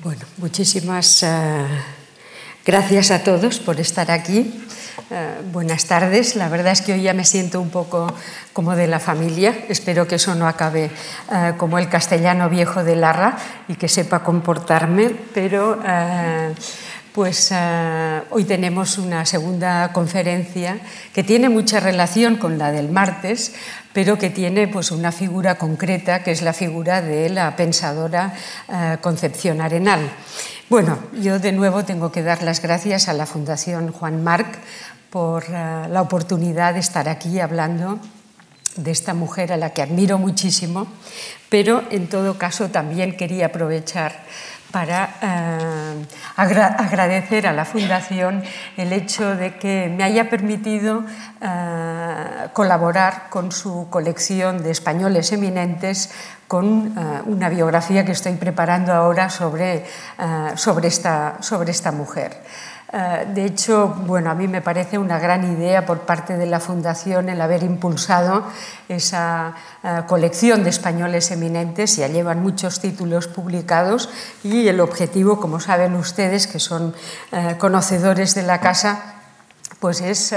Bueno, muchísimas uh, gracias a todos por estar aquí. Uh, buenas tardes. La verdad es que hoy ya me siento un poco como de la familia. Espero que eso no acabe uh, como el castellano viejo de Larra y que sepa comportarme, pero pues hoy tenemos una segunda conferencia que tiene mucha relación con la del martes, pero que tiene pues, una figura concreta, que es la figura de la pensadora uh, Concepción Arenal. Bueno, yo de nuevo tengo que dar las gracias a la Fundación Juan Marc por uh, la oportunidad de estar aquí hablando de esta mujer a la que admiro muchísimo, pero en todo caso también quería aprovechar para eh, agra agradecer a la Fundación el hecho de que me haya permitido eh, colaborar con su colección de españoles eminentes con eh, una biografía que estoy preparando ahora sobre, sobre, esta, sobre esta mujer. Eh, de hecho, bueno, a mí me parece una gran idea por parte de la Fundación el haber impulsado esa eh, colección de españoles eminentes, ya llevan muchos títulos publicados y el objetivo, como saben ustedes, que son eh, conocedores de la casa, pues es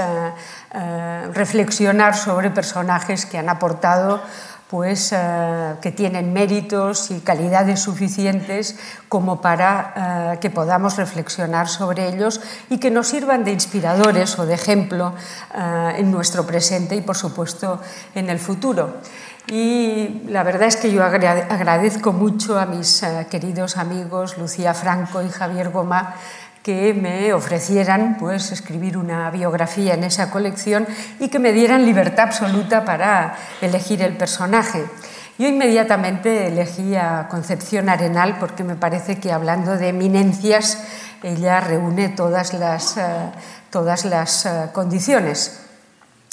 reflexionar sobre personajes que han aportado pues, eh, que tienen méritos y calidades suficientes como para eh, que podamos reflexionar sobre ellos y que nos sirvan de inspiradores o de ejemplo eh, en nuestro presente y, por supuesto, en el futuro. Y la verdad es que yo agradezco mucho a mis queridos amigos Lucía Franco y Javier Goma que me ofrecieran pues, escribir una biografía en esa colección y que me dieran libertad absoluta para elegir el personaje. Yo inmediatamente elegí a Concepción Arenal porque me parece que hablando de eminencias, ella reúne todas las, eh, todas las eh, condiciones.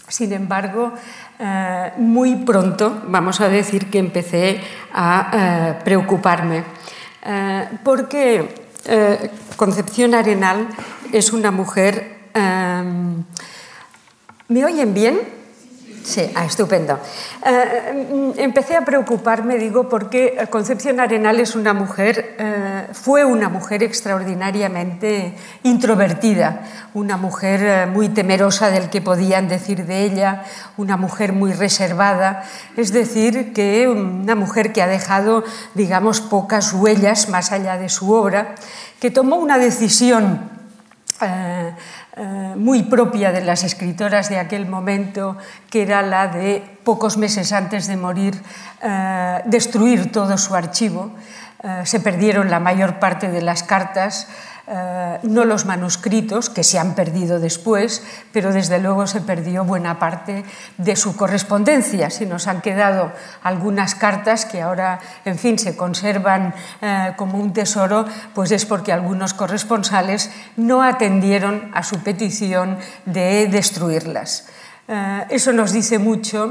Sin embargo, eh, muy pronto, vamos a decir que empecé a preocuparme, porque eh, Concepción Arenal es una mujer... Eh, ¿Me oyen bien? Sí, ah, estupendo. Eh, empecé a preocuparme, digo, porque Concepción Arenal es una mujer, eh, fue una mujer extraordinariamente introvertida, una mujer eh, muy temerosa del que podían decir de ella, una mujer muy reservada, es decir, que una mujer que ha dejado, digamos, pocas huellas más allá de su obra, que tomó una decisión muy propia de las escritoras de aquel momento, que era la de, pocos meses antes de morir, eh, destruir todo su archivo. Eh, se perdieron la mayor parte de las cartas, eh, no los manuscritos, que se han perdido después, pero desde luego se perdió buena parte de su correspondencia. Si nos han quedado algunas cartas que ahora, en fin, se conservan eh, como un tesoro, pues es porque algunos corresponsales no atendieron a su petición de destruirlas. Eh, eso nos dice mucho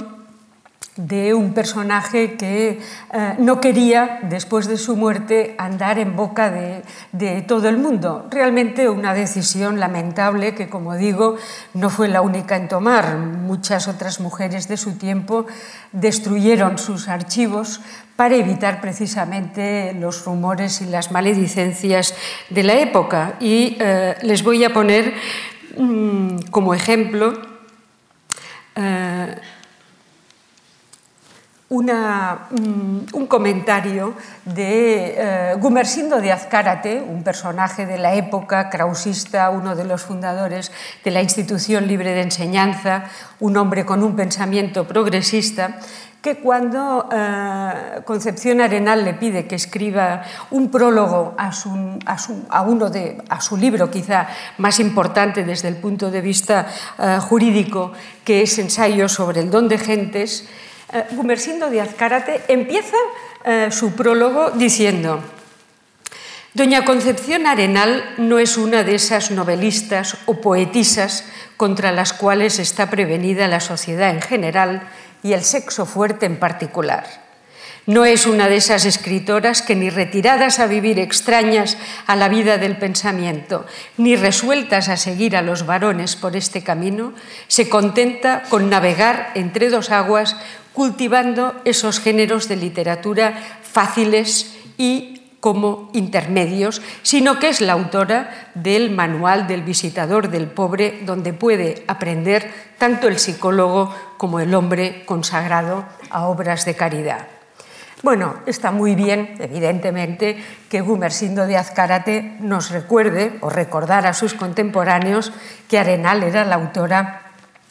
de un personaje que eh, no quería, después de su muerte, andar en boca de, de, todo el mundo. Realmente una decisión lamentable que, como digo, no fue la única en tomar. Muchas otras mujeres de su tiempo destruyeron sus archivos para evitar precisamente los rumores y las maledicencias de la época. Y eh, les voy a poner mmm, como ejemplo eh, mm, un comentario de eh, Gumersindo de Azcárate, un personaje de la época, krausista, uno de los fundadores de la institución libre de enseñanza, un hombre con un pensamiento progresista, que cuando eh, Concepción Arenal le pide que escriba un prólogo a su, uno de, a su libro quizá más importante desde el punto de vista eh, jurídico, que es Ensayo sobre el don de gentes, eh, Gumersindo de Azcárate empieza eh, su prólogo diciendo, Doña Concepción Arenal no es una de esas novelistas o poetisas contra las cuales está prevenida la sociedad en general y el sexo fuerte en particular. No es una de esas escritoras que ni retiradas a vivir extrañas a la vida del pensamiento, ni resueltas a seguir a los varones por este camino, se contenta con navegar entre dos aguas cultivando esos géneros de literatura fáciles y como intermedios, sino que es la autora del Manual del Visitador del Pobre, donde puede aprender tanto el psicólogo como el hombre consagrado a obras de caridad. Bueno, está muy bien, evidentemente, que Gumersindo de Azcárate nos recuerde o recordara a sus contemporáneos que Arenal era la autora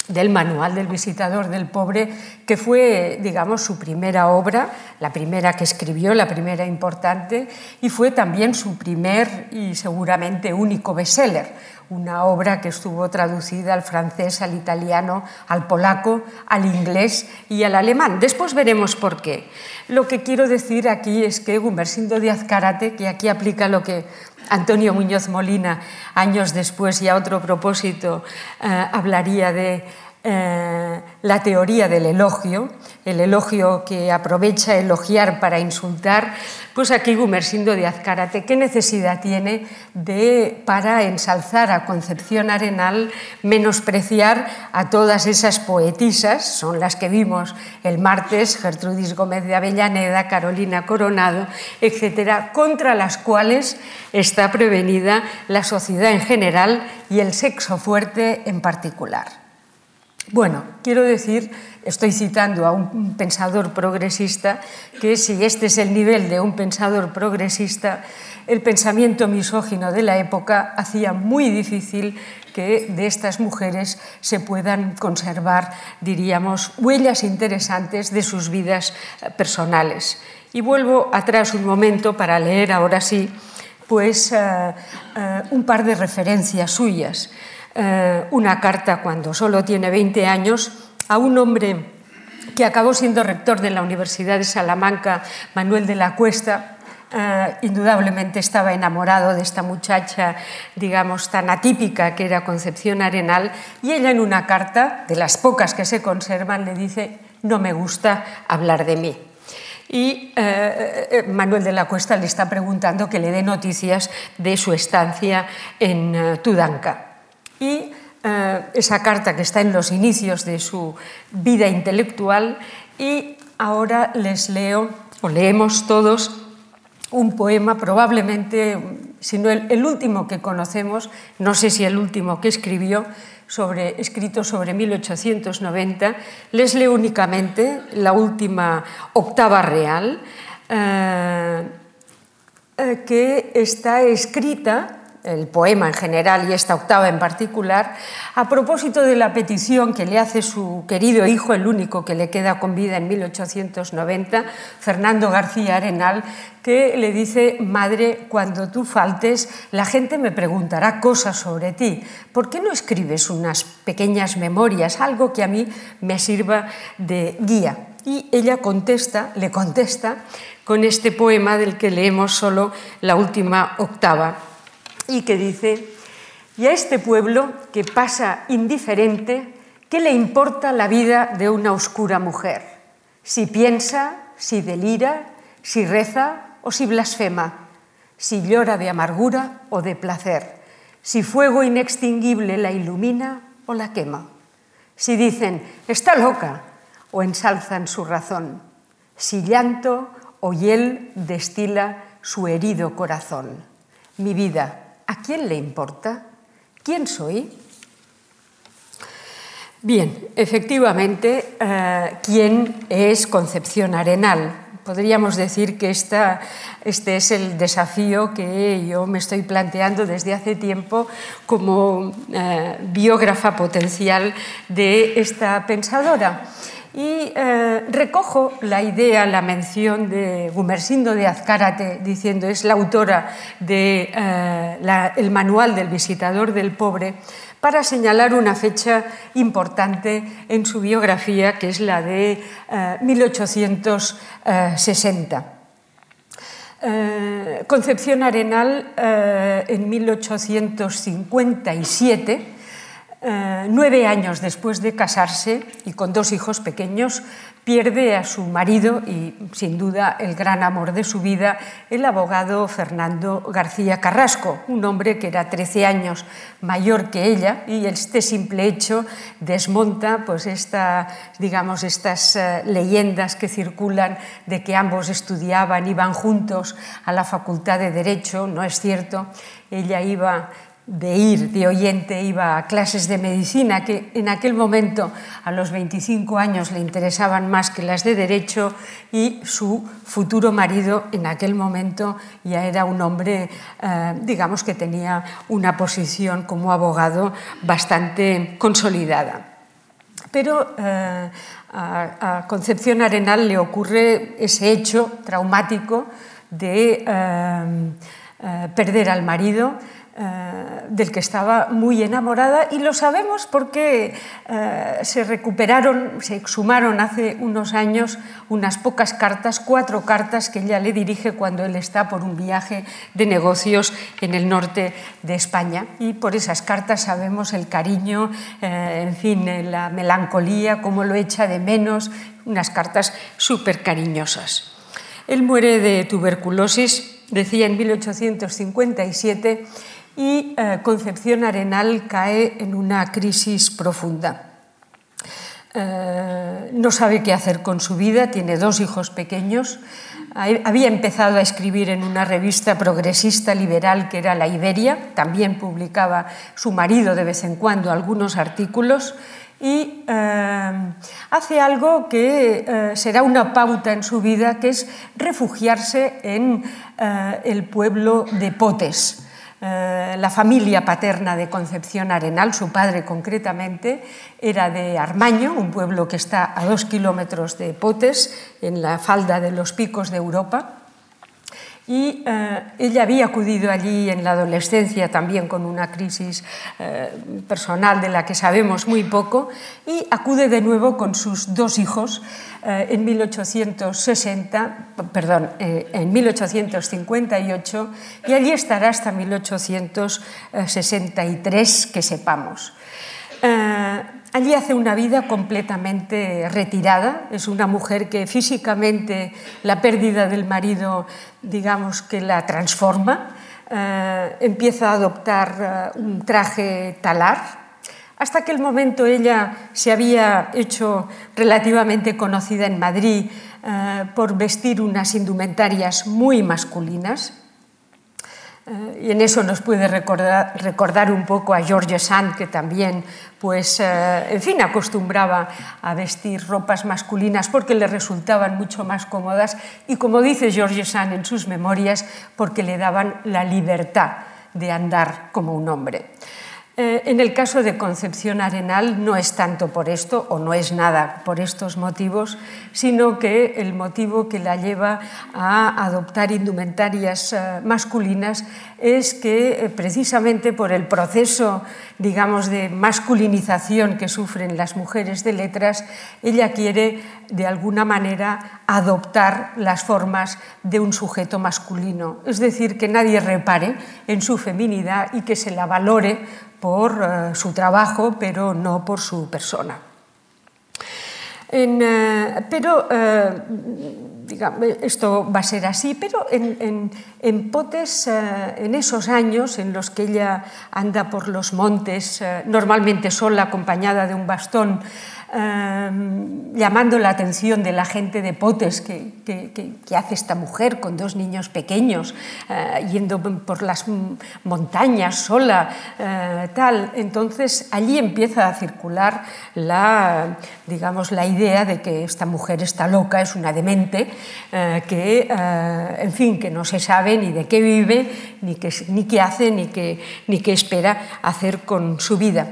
del Manual del Visitador del Pobre, que fue, digamos, su primera obra, la primera que escribió, la primera importante, y fue también su primer y seguramente único bestseller, una obra que estuvo traducida al francés, al italiano, al polaco, al inglés y al alemán. Después veremos por qué. Lo que quiero decir aquí es que Gumersindo de Azcárate, que aquí aplica lo que Antonio Muñoz Molina, años después y a otro propósito, eh, hablaría de eh, la teoría del elogio, el elogio que aprovecha elogiar para insultar, pues aquí Gumersindo de Azcárate, ¿qué necesidad tiene de, para ensalzar a Concepción Arenal, menospreciar a todas esas poetisas, son las que vimos el martes, Gertrudis Gómez de Avellaneda, Carolina Coronado, etcétera, contra las cuales está prevenida la sociedad en general y el sexo fuerte en particular? Bueno, quiero decir, estoy citando a un pensador progresista, que si este es el nivel de un pensador progresista, el pensamiento misógino de la época hacía muy difícil que de estas mujeres se puedan conservar, diríamos, huellas interesantes de sus vidas eh, personales. Y vuelvo atrás un momento para leer ahora sí, pues eh, eh, un par de referencias suyas. Eh, una carta cuando solo tiene 20 años a un hombre que acabó siendo rector de la Universidad de Salamanca, Manuel de la Cuesta, eh, indudablemente estaba enamorado de esta muchacha, digamos, tan atípica que era Concepción Arenal, y ella en una carta, de las pocas que se conservan, le dice, no me gusta hablar de mí. Y eh, Manuel de la Cuesta le está preguntando que le dé noticias de su estancia en Tudanca. Y eh, esa carta que está en los inicios de su vida intelectual. Y ahora les leo, o leemos todos, un poema, probablemente, si no el, último que conocemos, no sé si el último que escribió, sobre, escrito sobre 1890, les leo únicamente la última octava real, eh, eh, que está escrita el poema en general y esta octava en particular, a propósito de la petición que le hace su querido hijo, el único que le queda con vida en 1890, Fernando García Arenal, que le dice, madre, cuando tú faltes, la gente me preguntará cosas sobre ti. ¿Por qué no escribes unas pequeñas memorias, algo que a mí me sirva de guía? Y ella contesta, le contesta, con este poema del que leemos solo la última octava y que dice, y a este pueblo que pasa indiferente, ¿qué le importa la vida de una oscura mujer? Si piensa, si delira, si reza o si blasfema, si llora de amargura o de placer, si fuego inextinguible la ilumina o la quema, si dicen, está loca o ensalzan su razón, si llanto o hiel destila su herido corazón. Mi vida, ¿A quién le importa? ¿Quién soy? Bien, efectivamente, eh, ¿quién es Concepción Arenal? Podríamos decir que este es el desafío que yo me estoy planteando desde hace tiempo como eh, biógrafa potencial de esta pensadora. Y eh, recojo la idea, la mención de Gumersindo de Azcárate, diciendo es la autora del de, eh, manual del visitador del pobre, para señalar una fecha importante en su biografía, que es la de 1860. Eh, Concepción Arenal en 1857 Eh, nueve años después de casarse y con dos hijos pequeños, pierde a su marido y, sin duda, el gran amor de su vida, el abogado Fernando García Carrasco, un hombre que era 13 años mayor que ella y este simple hecho desmonta pues, esta, digamos, estas eh, leyendas que circulan de que ambos estudiaban, iban juntos a la Facultad de Derecho, no es cierto. Ella iba de ir de oyente, iba a clases de medicina que en aquel momento, a los 25 años, le interesaban más que las de derecho y su futuro marido en aquel momento ya era un hombre, eh, digamos que tenía una posición como abogado bastante consolidada. Pero eh, a, Concepción Arenal le ocurre ese hecho traumático de eh, perder al marido, eh, del que estaba muy enamorada y lo sabemos porque eh, se recuperaron, se exhumaron hace unos años unas pocas cartas, cuatro cartas que ella le dirige cuando él está por un viaje de negocios en el norte de España y por esas cartas sabemos el cariño, eh, en fin, la melancolía, cómo lo echa de menos, unas cartas súper cariñosas. Él muere de tuberculosis, decía en 1857, y eh, Concepción Arenal cae en una crisis profunda. Eh, no sabe qué hacer con su vida, tiene dos hijos pequeños, había empezado a escribir en una revista progresista liberal que era La Iberia, también publicaba su marido de vez en cuando algunos artículos y eh, hace algo que será una pauta en su vida, que es refugiarse en el pueblo de Potes. Eh, la familia paterna de Concepción Arenal, su padre concretamente, era de Armaño, un pueblo que está a dos kilómetros de Potes, en la falda de los picos de Europa. Y eh, ella había acudido allí en la adolescencia también con una crisis eh, personal de la que sabemos muy poco y acude de nuevo con sus dos hijos eh, en 1860, perdón, en 1858 y allí estará hasta 1863 que sepamos. Allí hace una vida completamente retirada, es una mujer que físicamente la pérdida del marido, digamos que la transforma, eh, empieza a adoptar eh, un traje talar, hasta que el momento ella se había hecho relativamente conocida en Madrid eh, por vestir unas indumentarias muy masculinas, eh, y en eso nos puede recordar, recordar, un poco a George Sand, que también, pues, eh, en fin, acostumbraba a vestir ropas masculinas porque le resultaban mucho más cómodas y, como dice George Sand en sus memorias, porque le daban la libertad de andar como un hombre. Eh, en el caso de Concepción Arenal no es tanto por esto, o no es nada por estos motivos, sino que el motivo que la lleva a adoptar indumentarias eh, masculinas es que eh, precisamente por el proceso, digamos, de masculinización que sufren las mujeres de letras, ella quiere de alguna manera adoptar las formas de un sujeto masculino, es decir, que nadie repare en su feminidad y que se la valore por eh, su trabajo, pero no por su persona. Eh, pero eh, esto va a ser así, pero en, en Potes, en esos años en los que ella anda por los montes, normalmente sola, acompañada de un bastón, Em, llamando la atención de la gente de Potes, que, hace esta mujer con dos niños pequeños, eh, yendo por las montañas sola, eh, tal. Entonces allí empieza a circular la, digamos, la idea de que esta mujer está loca, es una demente, eh, que, en fin, que no se sabe ni de qué vive, ni qué, ni qué hace, ni qué, ni qué espera hacer con su vida.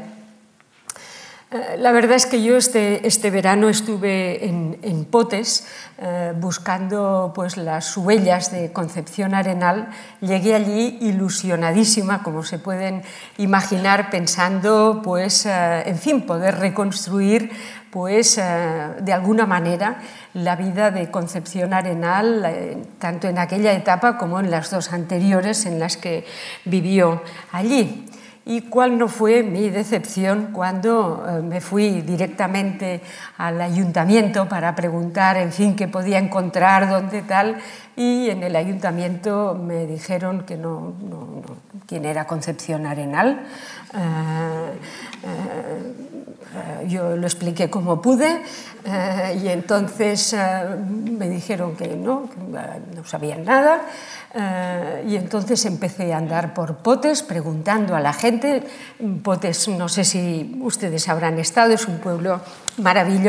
Eh, la verdad es que yo este, este verano estuve en, Potes eh, buscando pues, las huellas de Concepción Arenal. Llegué allí ilusionadísima, como se pueden imaginar, pensando, pues, eh, en fin, poder reconstruir pues, de alguna manera la vida de Concepción Arenal, tanto en aquella etapa como en las dos anteriores en las que vivió allí. Y cuál no fue mi decepción cuando eh, me fui directamente al ayuntamiento para preguntar, en fin, qué podía encontrar, dónde tal, y en el ayuntamiento me dijeron que no, no, quién era Concepción Arenal. Eh, eh, yo lo expliqué como pude y entonces me dijeron que no, que no sabían nada. Eh, y entonces empecé a andar por Potes preguntando a la gente. Potes, no sé si ustedes habrán estado, es un pueblo maravilloso,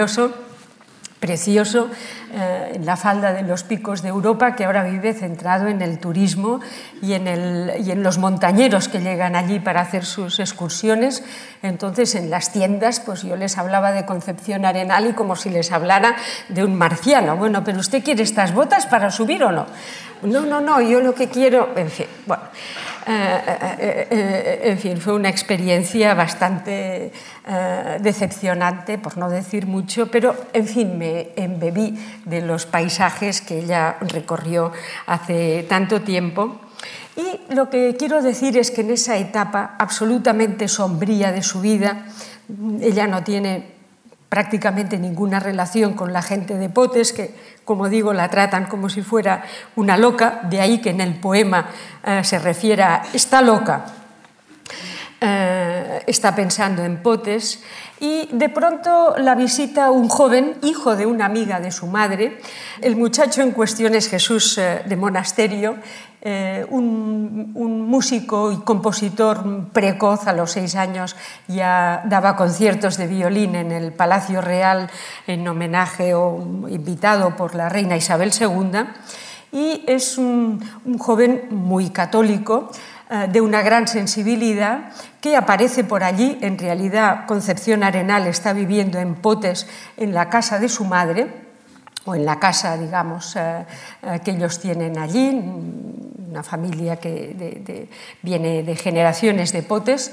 precioso, eh, en la falda de los picos de Europa, que ahora vive centrado en el turismo y en, el, y en los montañeros que llegan allí para hacer sus excursiones. Entonces, en las tiendas, pues yo les hablaba de Concepción Arenal y como si les hablara de un marciano. Bueno, pero ¿usted quiere estas botas para subir o no? No, no, no, yo lo que quiero, en fin, bueno, eh, eh, eh, en fin, fue una experiencia bastante decepcionante, por no decir mucho, pero en fin, me embebí de los paisajes que ella recorrió hace tanto tiempo. Y lo que quiero decir es que en esa etapa absolutamente sombría de su vida, ella no tiene prácticamente ninguna relación con la gente de Potes, que, como digo, la tratan como si fuera una loca, de ahí que en el poema eh, se refiera, está loca, eh, está pensando en Potes, y de pronto la visita un joven, hijo de una amiga de su madre. El muchacho en cuestión es Jesús eh, de Monasterio, eh, un, músico y compositor precoz, a los seis años ya daba conciertos de violín en el Palacio Real en homenaje o invitado por la reina Isabel II, y es un, joven muy católico, de una gran sensibilidad, que aparece por allí. En realidad, Concepción Arenal está viviendo en Potes, en la casa de su madre, o en la casa, digamos, eh, eh, que ellos tienen allí, una familia que viene de generaciones de potes.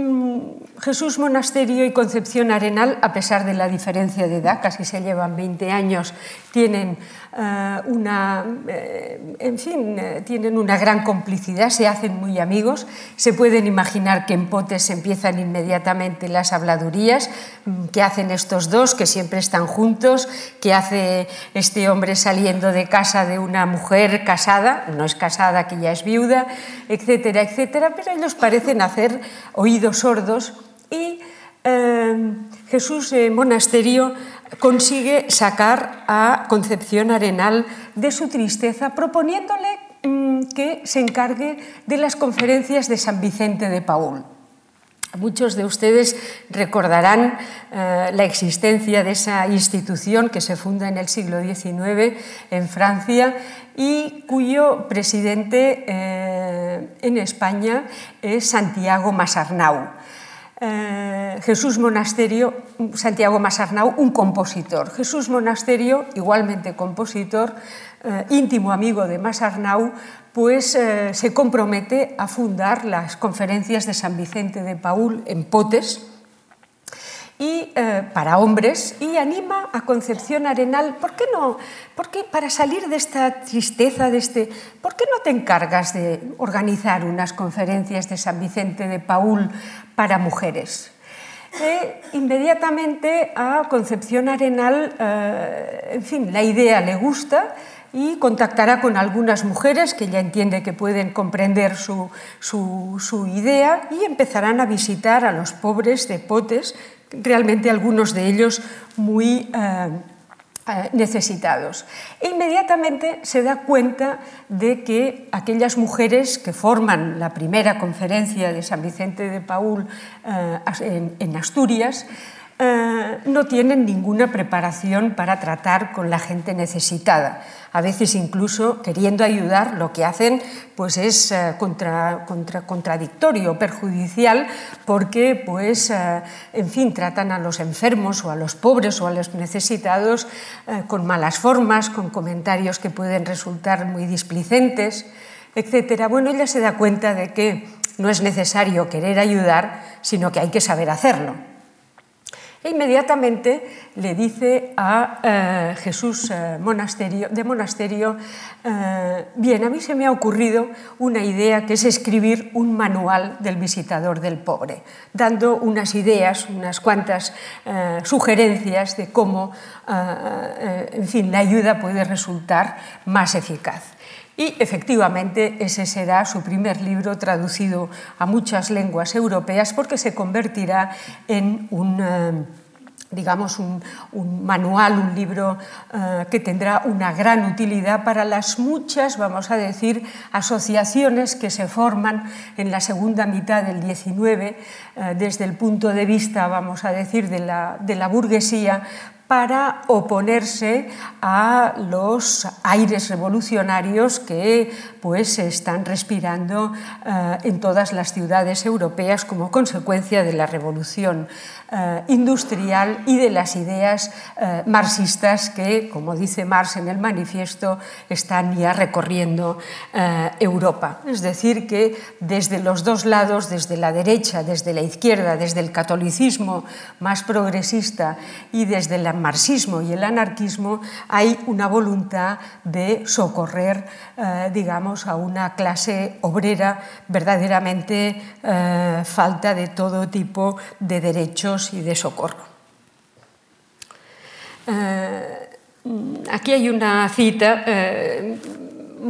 Mm, Jesús Monasterio y Concepción Arenal, a pesar de la diferencia de edad, casi se llevan 20 años, tienen eh, una, eh, en fin, eh, tienen una gran complicidad, se hacen muy amigos. Se pueden imaginar que en Potes empiezan inmediatamente las habladurías mm, que hacen estos dos, que siempre están juntos, que hace este hombre saliendo de casa de una mujer casada, no es casada, que ya es viuda, etcétera, etcétera, pero ellos parecen hacer oídos sordos y eh, Jesús Monasterio consigue sacar a Concepción Arenal de su tristeza proponiéndole mm, que se encargue de las conferencias de San Vicente de Paul. Muchos de ustedes recordarán eh, la existencia de esa institución que se funda en el siglo XIX en Francia y cuyo presidente eh, en España es Santiago Masarnau. Eh, Jesús Monasterio, Santiago Masarnau, un compositor. Jesús Monasterio, igualmente compositor, íntimo amigo de Masarnau, pues eh, se compromete a fundar las conferencias de San Vicente de Paul en Potes y eh, para hombres y anima a Concepción Arenal, ¿por qué no? Porque para salir de esta tristeza, de este, ¿por qué no te encargas de organizar unas conferencias de San Vicente de Paul para mujeres? E inmediatamente a Concepción Arenal, eh, en fin, la idea le gusta y contactará con algunas mujeres que ya entiende que pueden comprender su, su, idea y empezarán a visitar a los pobres de Potes, realmente algunos de ellos muy eh, eh, necesitados. E inmediatamente se da cuenta de que aquellas mujeres que forman la primera conferencia de San Vicente de Paul eh, en Asturias, eh, no tienen ninguna preparación para tratar con la gente necesitada. A veces incluso queriendo ayudar, lo que hacen pues es eh, contra, contra, contradictorio, perjudicial, porque pues, eh, en fin, tratan a los enfermos o a los pobres o a los necesitados con malas formas, con comentarios que pueden resultar muy displicentes, etc. Bueno, ella se da cuenta de que no es necesario querer ayudar, sino que hay que saber hacerlo. E inmediatamente le dice a eh, Jesús eh, monasterio, de monasterio, eh, bien, a mí se me ha ocurrido una idea que es escribir un manual del visitador del pobre, dando unas ideas, unas cuantas sugerencias de cómo, en fin, la ayuda puede resultar más eficaz. Y efectivamente ese será su primer libro traducido a muchas lenguas europeas porque se convertirá en un eh, digamos, un, manual, un libro eh, que tendrá una gran utilidad para las muchas, vamos a decir, asociaciones que se forman en la segunda mitad del XIX eh, desde el punto de vista, vamos a decir, de la burguesía para oponerse a los aires revolucionarios que pues, se están respirando eh, en todas las ciudades europeas como consecuencia de la revolución eh, industrial y de las ideas eh, marxistas que, como dice Marx en el manifiesto, están ya recorriendo Europa. Es decir, que desde los dos lados, desde la derecha, desde la izquierda, desde el catolicismo más progresista y desde el marxismo y el anarquismo, hay una voluntad de socorrer, eh, digamos, a una clase obrera verdaderamente eh, falta de todo tipo de derechos y de socorro. Eh, aquí hay una cita.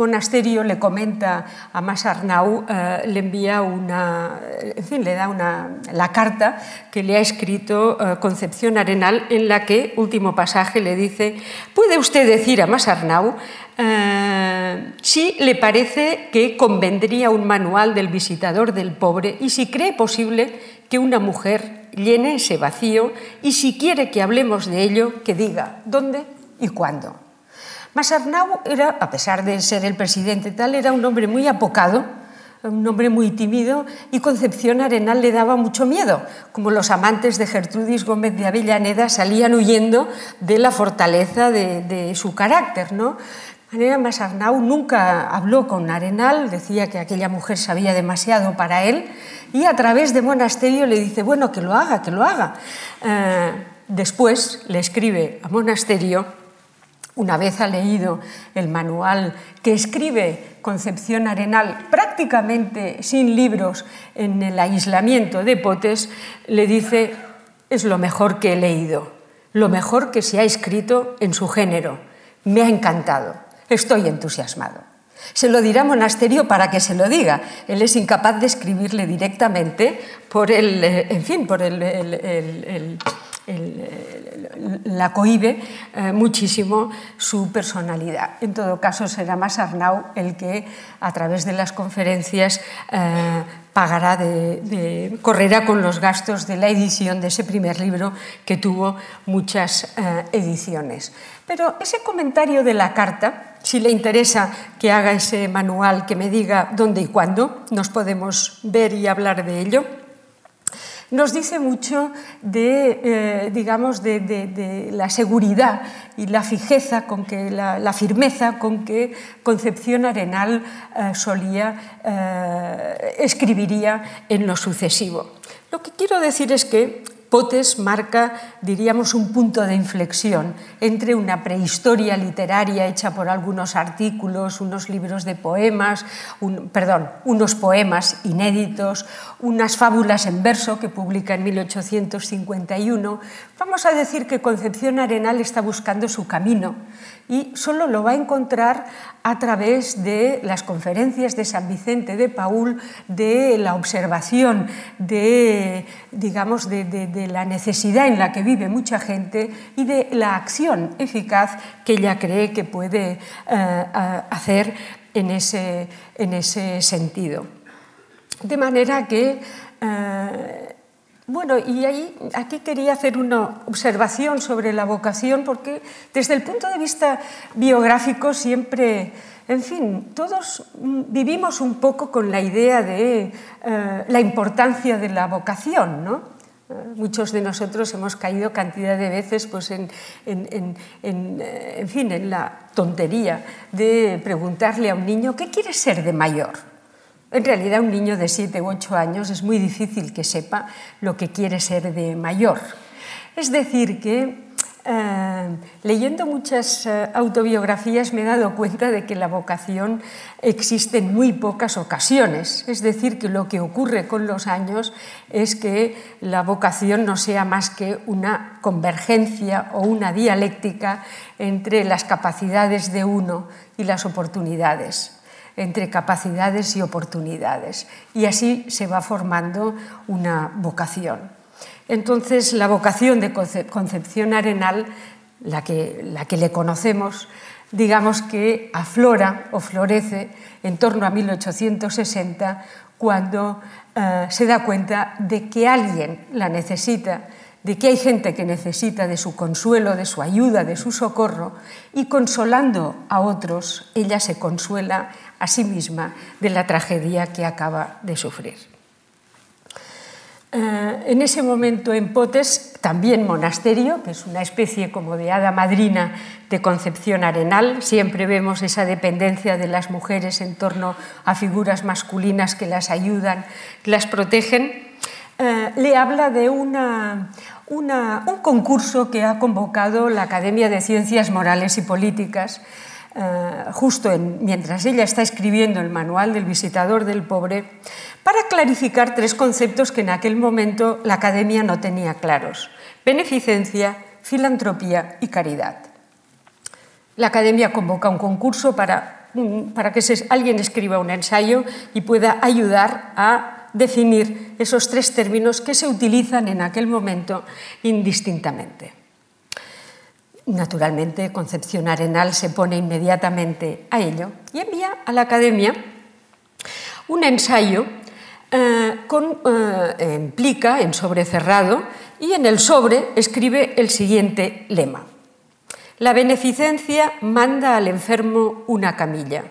Monasterio le comenta a Masarnau, eh, le envía una, en fin, le da una, la carta que le ha escrito eh, Concepción Arenal, en la que, último pasaje, le dice, ¿puede usted decir a Masarnau eh, si le parece que convendría un manual del visitador del pobre y si cree posible que una mujer llene ese vacío y si quiere que hablemos de ello, que diga dónde y cuándo. Mas Arnau era, a pesar de ser el presidente tal, era un hombre muy apocado, un hombre muy tímido y Concepción Arenal le daba mucho miedo, como los amantes de Gertrudis Gómez de Avellaneda salían huyendo de la fortaleza de, de su carácter. ¿no? Manera Masarnau nunca habló con Arenal, decía que aquella mujer sabía demasiado para él y a través de Monasterio le dice, bueno, que lo haga, que lo haga. Eh, después le escribe a Monasterio, una vez ha leído el manual que escribe Concepción Arenal prácticamente sin libros en el aislamiento de Potes, le dice, es lo mejor que he leído, lo mejor que se ha escrito en su género, me ha encantado, estoy entusiasmado. Se lo dirá Monasterio para que se lo diga. Él es incapaz de escribirle directamente por el, eh, en fin, por el, el, el la cohibe eh, muchísimo su personalidad. En todo caso, será más Arnau el que, a través de las conferencias, eh, pagará de, correrá con los gastos de la edición de ese primer libro que tuvo muchas eh, ediciones. Pero ese comentario de la carta, si le interesa que haga ese manual, que me diga dónde y cuándo, nos podemos ver y hablar de ello nos dice mucho de, eh, digamos, de, la seguridad y la fijeza con que, la, la firmeza con que Concepción Arenal eh, solía, eh, escribiría en lo sucesivo. Lo que quiero decir es que Potes marca, diríamos, un punto de inflexión entre una prehistoria literaria hecha por algunos artículos, unos libros de poemas, perdón, unos poemas inéditos, unas fábulas en verso que publica en 1851. Vamos a decir que Concepción Arenal está buscando su camino y solo lo va a encontrar a través de las conferencias de San Vicente de Paul, de la observación, de, digamos, de, la necesidad en la que vive mucha gente y de la acción eficaz que ella cree que puede eh, hacer en ese, en ese, sentido. De manera que eh, bueno, y ahí, aquí quería hacer una observación sobre la vocación, porque desde el punto de vista biográfico siempre, en fin, todos vivimos un poco con la idea de eh, la importancia de la vocación, ¿no? Eh, muchos de nosotros hemos caído cantidad de veces pues, en, en, en, en, fin, en la tontería de preguntarle a un niño, ¿qué quieres ser de mayor? En realidad, un niño de 7 u 8 años es muy difícil que sepa lo que quiere ser de mayor. Es decir, que eh, leyendo muchas eh, autobiografías me he dado cuenta de que la vocación existe en muy pocas ocasiones. Es decir, que lo que ocurre con los años es que la vocación no sea más que una convergencia o una dialéctica entre las capacidades de uno y las oportunidades entre capacidades y oportunidades. Y así se va formando una vocación. Entonces, la vocación de Concepción Arenal, la que, la que le conocemos, digamos que aflora o florece en torno a 1860, cuando eh, se da cuenta de que alguien la necesita, de que hay gente que necesita de su consuelo, de su ayuda, de su socorro, y consolando a otros, ella se consuela a sí misma de la tragedia que acaba de sufrir. Eh, en ese momento en Potes, también monasterio, que es una especie como de hada madrina de Concepción Arenal. Siempre vemos esa dependencia de las mujeres en torno a figuras masculinas que las ayudan, las protegen. Eh, le habla de un concurso que ha convocado la Academia de Ciencias Morales y Políticas eh, justo mientras ella está escribiendo el manual del visitador del pobre, para clarificar tres conceptos que en aquel momento la academia no tenía claros, beneficencia, filantropía y caridad. La academia convoca un concurso para, para que alguien escriba un ensayo y pueda ayudar a definir esos tres términos que se utilizan en aquel momento indistintamente. Naturalmente, Concepción Arenal se pone inmediatamente a ello y envía a la academia un ensayo eh, con, eh, en plica, en sobre cerrado, y en el sobre escribe el siguiente lema. La beneficencia manda al enfermo una camilla,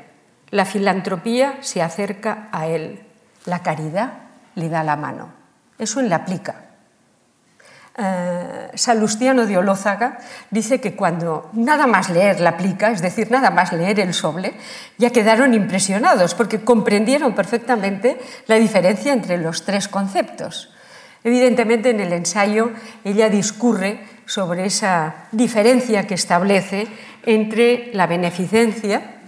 la filantropía se acerca a él, la caridad le da la mano. Eso en la plica. Eh, Salustiano de Olózaga dice que cuando nada más leer la plica, es decir, nada más leer el sobre, ya quedaron impresionados porque comprendieron perfectamente la diferencia entre los tres conceptos. Evidentemente en el ensayo ella discurre sobre esa diferencia que establece entre la beneficencia,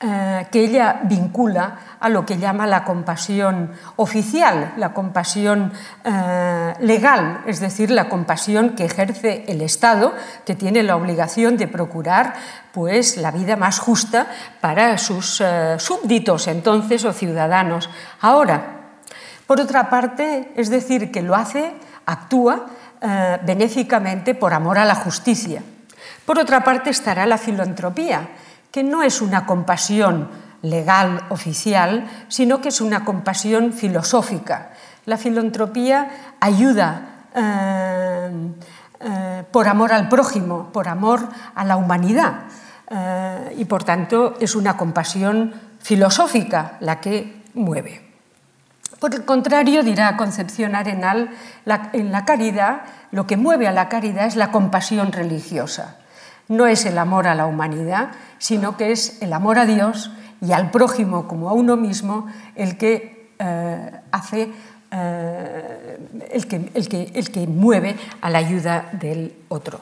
eh, que ella vincula a lo que llama la compasión oficial, la compasión eh, legal, es decir, la compasión que ejerce el Estado, que tiene la obligación de procurar pues, la vida más justa para sus eh, súbditos entonces o ciudadanos. Ahora, por otra parte, es decir, que lo hace, actúa benéficamente por amor a la justicia. Por otra parte estará la filantropía, que no es una compasión legal oficial, sino que es una compasión filosófica. La filantropía ayuda eh, eh, por amor al prójimo, por amor a la humanidad, eh, y por tanto es una compasión filosófica la que mueve. Por el contrario, dirá Concepción Arenal, en la caridad lo que mueve a la caridad es la compasión religiosa. No es el amor a la humanidad, sino que es el amor a Dios y al prójimo como a uno mismo el que eh, hace eh, el, que, el, que, el, que, mueve a la ayuda del otro.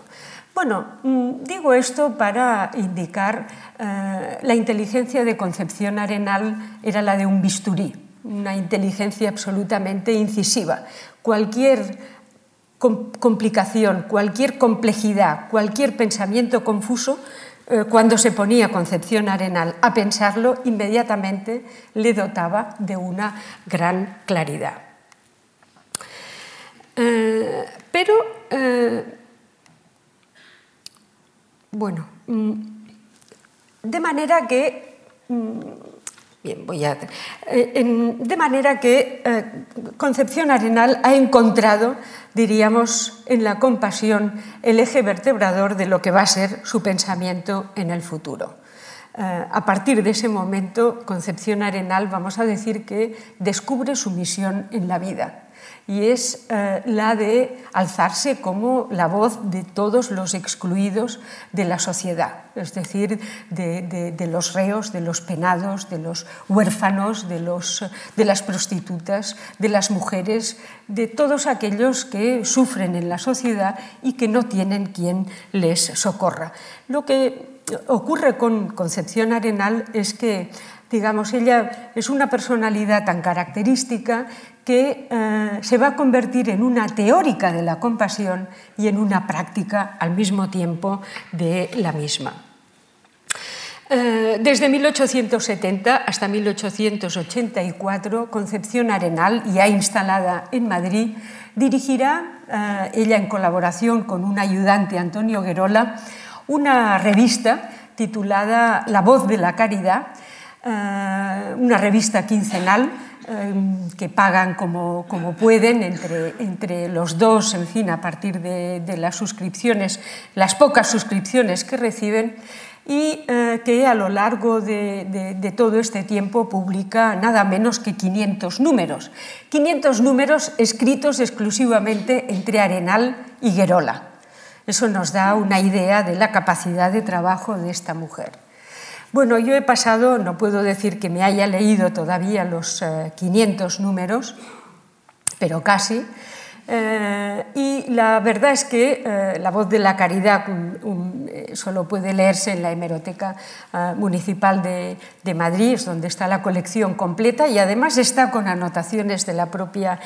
Bueno, mm, digo esto para indicar eh, la inteligencia de Concepción Arenal era la de un bisturí, una inteligencia absolutamente incisiva. Cualquier complicación, cualquier complejidad, cualquier pensamiento confuso eh, cuando se ponía Concepción Arenal a pensarlo, inmediatamente le dotaba de una gran claridad. Eh, pero, eh, bueno, mm, de manera que mm, A... de manera que Concepción Arenal ha encontrado diríamos, en la compasión el eje vertebrador de lo que va a ser su pensamiento en el futuro. Eh, a partir de ese momento, Concepción Arenal, vamos a decir que descubre su misión en la vida. Y es eh, la de alzarse como la voz de todos los excluidos de la sociedad, es decir, de, los reos, de los penados, de los huérfanos, de, los, de las prostitutas, de las mujeres, de todos aquellos que sufren en la sociedad y que no tienen quien les socorra. Lo que ocurre con Concepción Arenal es que digamos, ella es una personalidad tan característica que eh, se va a convertir en una teórica de la compasión y en una práctica al mismo tiempo de la misma. Eh, desde 1870 hasta 1884, Concepción Arenal, ya instalada en Madrid, dirigirá, eh, ella en colaboración con un ayudante, Antonio Guerola, una revista titulada La voz de la caridad, una revista quincenal que pagan como, como pueden entre, entre, los dos, en fin, a partir de, las suscripciones, las pocas suscripciones que reciben y eh, que a lo largo de, de, todo este tiempo publica nada menos que 500 números. 500 números escritos exclusivamente entre Arenal y Guerola. Eso nos da una idea de la capacidad de trabajo de esta mujer. Bueno, yo he pasado, no puedo decir que me haya leído todavía los 500 eh, números, pero casi. Eh, y la verdad es que eh, La voz de la caridad solo puede leerse en la hemeroteca municipal de, Madrid, donde está la colección completa y además está con anotaciones de la propia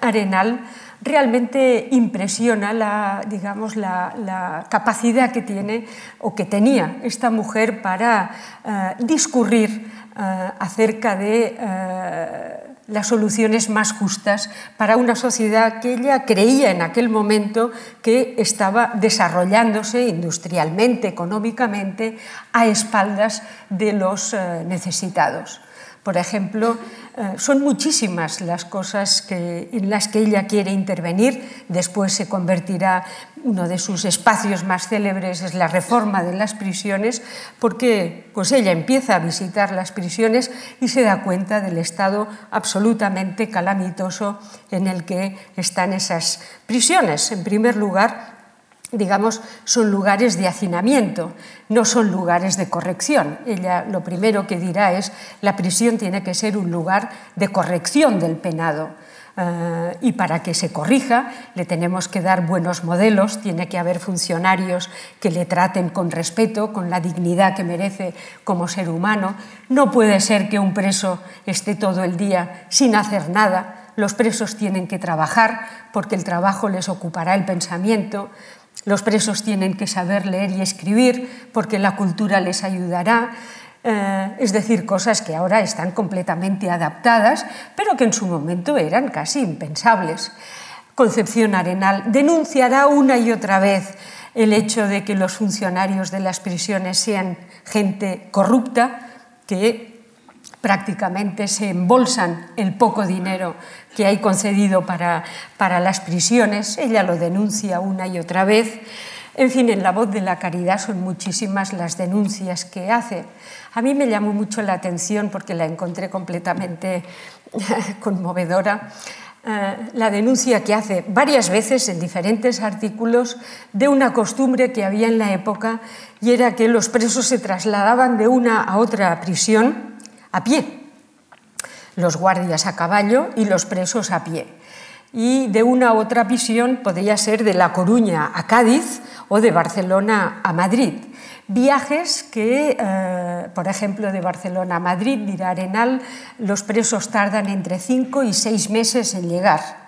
Arenal. Realmente impresiona la, digamos, la, capacidad que tiene o que tenía esta mujer para eh, discurrir eh, acerca de eh, las soluciones más justas para una sociedad que ella creía en aquel momento que estaba desarrollándose industrialmente, económicamente, a espaldas de los necesitados. Por ejemplo, eh, son muchísimas las cosas en las que ella quiere intervenir. Después se convertirá, uno de sus espacios más célebres es la reforma de las prisiones, porque pues ella empieza a visitar las prisiones y se da cuenta del estado absolutamente calamitoso en el que están esas prisiones. En primer lugar, digamos, son lugares de hacinamiento, no son lugares de corrección. Ella lo primero que dirá es, la prisión tiene que ser un lugar de corrección del penado. Eh, y para que se corrija le tenemos que dar buenos modelos, tiene que haber funcionarios que le traten con respeto, con la dignidad que merece como ser humano. No puede ser que un preso esté todo el día sin hacer nada. Los presos tienen que trabajar porque el trabajo les ocupará el pensamiento. Los presos tienen que saber leer y escribir porque la cultura les ayudará. Eh, es decir, cosas que ahora están completamente adaptadas, pero que en su momento eran casi impensables. Concepción Arenal denunciará una y otra vez el hecho de que los funcionarios de las prisiones sean gente corrupta, que prácticamente se embolsan el poco dinero que hay concedido para, para las prisiones. Ella lo denuncia una y otra vez. En fin, en la voz de la caridad son muchísimas las denuncias que hace. A mí me llamó mucho la atención porque la encontré completamente conmovedora. Eh, la denuncia que hace varias veces en diferentes artículos de una costumbre que había en la época y era que los presos se trasladaban de una a otra prisión a pie, los guardias a caballo y los presos a pie. Y de una a otra visión podría ser de La Coruña a Cádiz o de Barcelona a Madrid. Viajes que, eh, por ejemplo, de Barcelona a Madrid, dirá Arenal, los presos tardan entre cinco y seis meses en llegar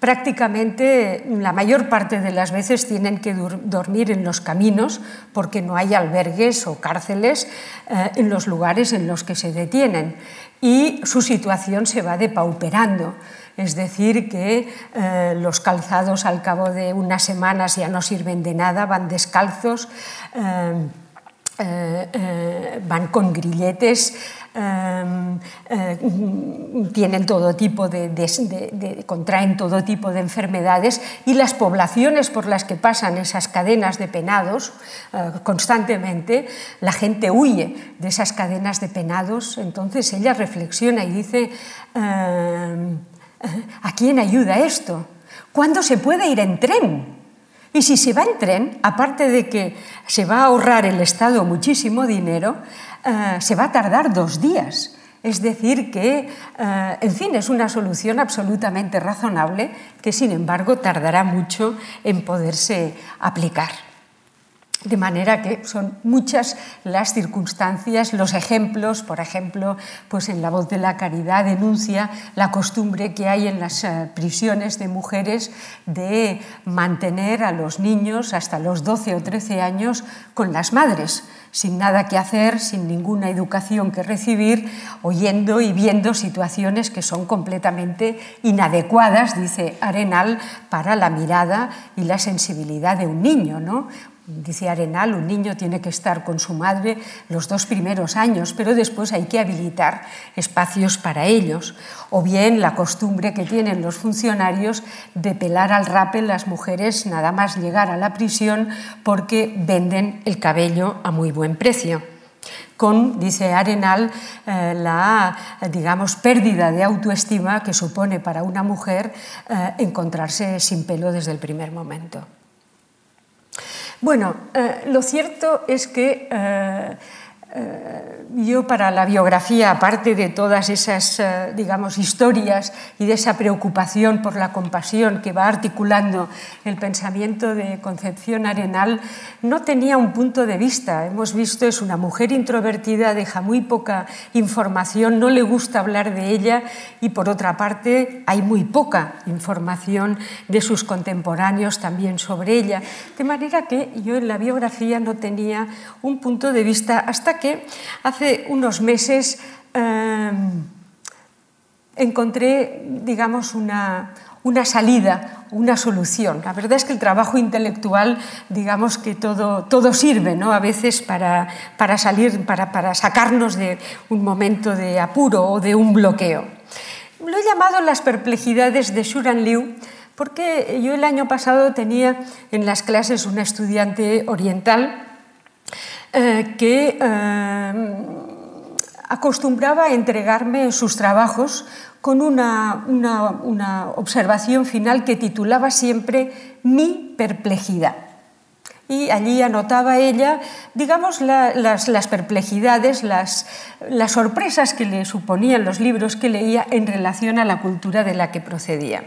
prácticamente la mayor parte de las veces tienen que dormir en los caminos porque no hay albergues o cárceles eh, en los lugares en los que se detienen y su situación se va depauperando. Es decir, que eh, los calzados al cabo de unas semanas ya no sirven de nada, van descalzos. Eh, van con grilletes, tienen todo tipo de, contraen todo tipo de enfermedades y las poblaciones por las que pasan esas cadenas de penados constantemente, la gente huye de esas cadenas de penados. Entonces ella reflexiona y dice ¿a quién ayuda esto? ¿Cuándo se puede ir en tren? Y si se va en tren, aparte de que se va a ahorrar el Estado muchísimo dinero, eh, se va a tardar dos días. Es decir, que, eh, en fin, es una solución absolutamente razonable que, sin embargo, tardará mucho en poderse aplicar. De manera que son muchas las circunstancias, los ejemplos, por ejemplo, pues en La voz de la caridad denuncia la costumbre que hay en las eh, prisiones de mujeres de mantener a los niños hasta los 12 o 13 años con las madres, sin nada que hacer, sin ninguna educación que recibir, oyendo y viendo situaciones que son completamente inadecuadas, dice Arenal, para la mirada y la sensibilidad de un niño, ¿no? Dice Arenal, un niño tiene que estar con su madre los dos primeros años, pero después hay que habilitar espacios para ellos. O bien la costumbre que tienen los funcionarios de pelar al rape las mujeres nada más llegar a la prisión porque venden el cabello a muy buen precio con, dice Arenal, eh, la digamos, pérdida de autoestima que supone para una mujer eh, encontrarse sin pelo desde el primer momento. Bueno, eh, lo cierto es que eh, yo para la biografía, aparte de todas esas, eh, digamos, historias y de esa preocupación por la compasión que va articulando el pensamiento de Concepción Arenal, no tenía un punto de vista. Hemos visto, es una mujer introvertida, deja muy poca información, no le gusta hablar de ella y por otra parte hay muy poca información de sus contemporáneos también sobre ella. De manera que yo en la biografía no tenía un punto de vista hasta que hace unos meses em, encontré, digamos, una, salida, una solución. La verdad es que el trabajo intelectual, digamos que todo, todo sirve, ¿no? A veces para, para salir, para, para, sacarnos de un momento de apuro o de un bloqueo. Lo he llamado las perplejidades de Shuran Liu, porque yo el año pasado tenía en las clases una estudiante oriental eh, que eh, acostumbraba a entregarme sus trabajos con una, observación final que titulaba siempre Mi perplejidad. Y allí anotaba ella, digamos, las, perplejidades, las, las sorpresas que le suponían los libros que leía en relación a la cultura de la que procedía.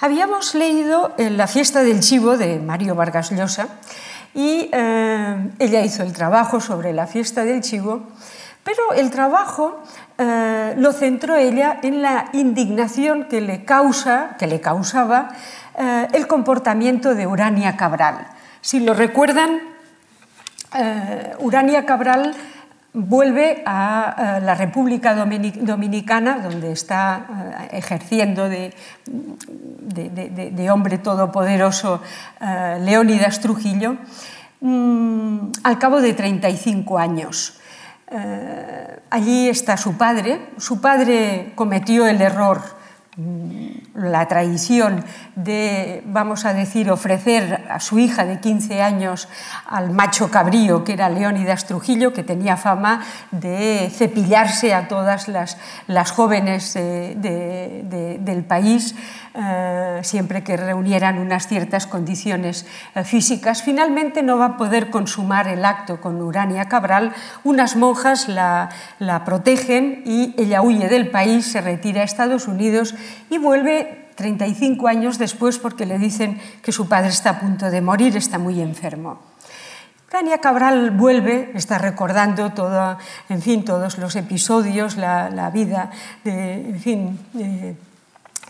Habíamos leído La fiesta del chivo de Mario Vargas Llosa y eh, ella hizo el trabajo sobre la fiesta del chivo, pero el trabajo eh, lo centró ella en la indignación que le, causa, que le causaba eh, el comportamiento de Urania Cabral. Si lo recuerdan, Urania Cabral vuelve a la República Dominicana, donde está eh, ejerciendo de, hombre todopoderoso eh, Leónidas Trujillo, mm, al cabo de 35 años. Eh, allí está su padre. Su padre cometió el error la traición de, vamos a decir, ofrecer a su hija de 15 años al macho cabrío, que era Leónidas Trujillo, que tenía fama de cepillarse a todas las, las jóvenes del país, eh, siempre que reunieran unas ciertas condiciones eh, físicas. Finalmente no va a poder consumar el acto con Urania Cabral. Unas monjas la, la protegen y ella huye del país, se retira a Estados Unidos y vuelve 35 años después porque le dicen que su padre está a punto de morir, está muy enfermo. Urania Cabral vuelve, está recordando todo, en fin, todos los episodios, la, vida, de, en fin,